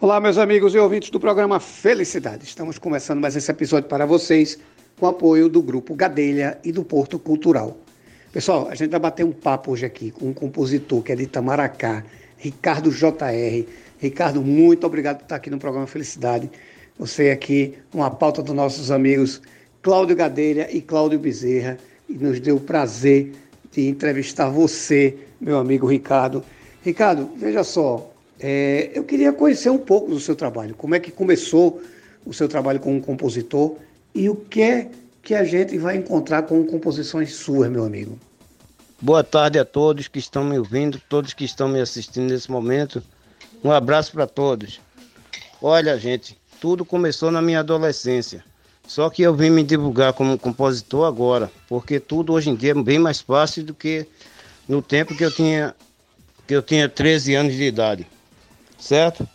Olá, meus amigos e ouvintes do programa Felicidade. Estamos começando mais esse episódio para vocês com apoio do Grupo Gadelha e do Porto Cultural. Pessoal, a gente vai bater um papo hoje aqui com um compositor que é de Itamaracá, Ricardo JR. Ricardo, muito obrigado por estar aqui no programa Felicidade. Você aqui, uma pauta dos nossos amigos Cláudio Gadelha e Cláudio Bezerra. E nos deu o prazer de entrevistar você, meu amigo Ricardo. Ricardo, veja só, é, eu queria conhecer um pouco do seu trabalho, como é que começou o seu trabalho como compositor e o que é que a gente vai encontrar com composições suas, meu amigo. Boa tarde a todos que estão me ouvindo, todos que estão me assistindo nesse momento. Um abraço para todos. Olha, gente, tudo começou na minha adolescência. Só que eu vim me divulgar como compositor agora, porque tudo hoje em dia é bem mais fácil do que no tempo que eu tinha que eu tinha 13 anos de idade certo?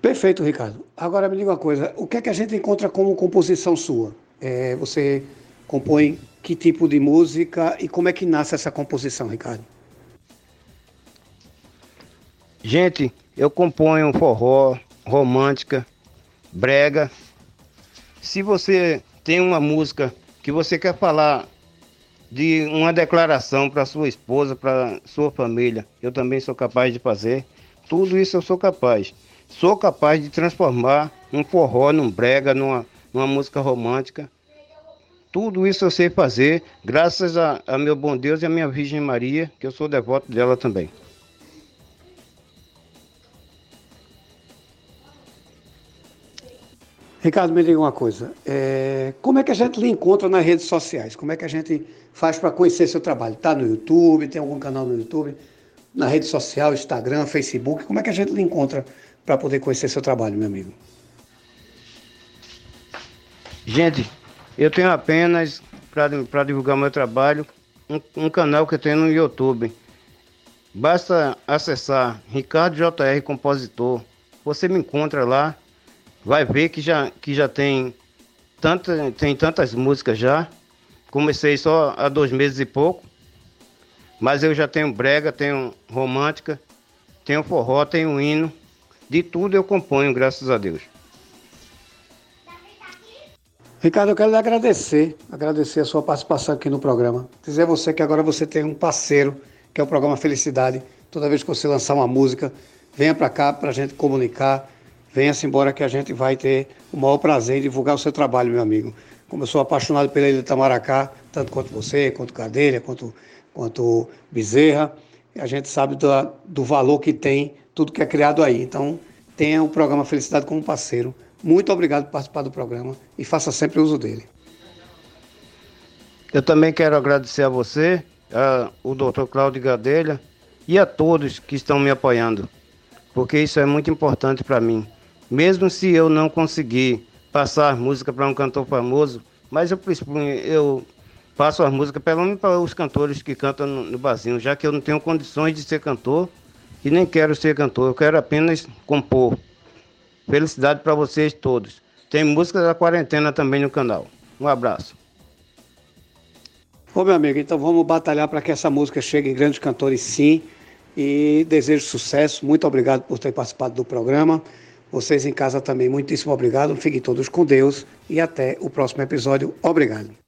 Perfeito, Ricardo. Agora me diga uma coisa: o que é que a gente encontra como composição sua? É, você compõe que tipo de música e como é que nasce essa composição, Ricardo? Gente, eu componho forró, romântica, brega. Se você tem uma música que você quer falar de uma declaração para sua esposa, para sua família, eu também sou capaz de fazer. Tudo isso eu sou capaz. Sou capaz de transformar um forró num brega, numa, numa música romântica. Tudo isso eu sei fazer, graças a, a meu bom Deus e a minha Virgem Maria, que eu sou devoto dela também. Ricardo, me diga uma coisa. É, como é que a gente lhe encontra nas redes sociais? Como é que a gente faz para conhecer seu trabalho? Está no YouTube? Tem algum canal no YouTube? Na rede social, Instagram, Facebook? Como é que a gente lhe encontra para poder conhecer seu trabalho, meu amigo? Gente, eu tenho apenas, para divulgar meu trabalho, um, um, canal que eu tenho no YouTube. Basta acessar Ricardo JR Compositor. Você me encontra lá, vai ver que já, que já tem, tanta, tem tantas músicas já. Comecei só há dois meses e pouco. Mas eu já tenho brega, tenho romântica, tenho forró, tenho hino. De tudo eu componho, graças a Deus. Ricardo, eu quero lhe agradecer, agradecer a sua participação aqui no programa. Dizer a você que agora você tem um parceiro, que é o programa Felicidade. Toda vez que você lançar uma música, venha para cá para a gente comunicar. Venha-se embora que a gente vai ter o maior prazer em divulgar o seu trabalho, meu amigo. Como eu sou apaixonado pela Ilha de Itamaracá, tanto quanto você, quanto Cadeira, quanto quanto Bezerra, a gente sabe do, do valor que tem tudo que é criado aí. Então, tenha o programa Felicidade como parceiro. Muito obrigado por participar do programa e faça sempre uso dele. Eu também quero agradecer a você, a, o doutor Cláudio Gadelha e a todos que estão me apoiando, porque isso é muito importante para mim. Mesmo se eu não conseguir passar música para um cantor famoso, mas eu, eu faço as músicas pelo menos para os cantores que cantam no, no barzinho, já que eu não tenho condições de ser cantor e nem quero ser cantor, eu quero apenas compor. Felicidade para vocês todos. Tem música da quarentena também no canal. Um abraço. Ô meu amigo, então vamos batalhar para que essa música chegue em grandes cantores sim. E desejo sucesso. Muito obrigado por ter participado do programa. Vocês em casa também, muitíssimo obrigado. Fiquem todos com Deus e até o próximo episódio. Obrigado.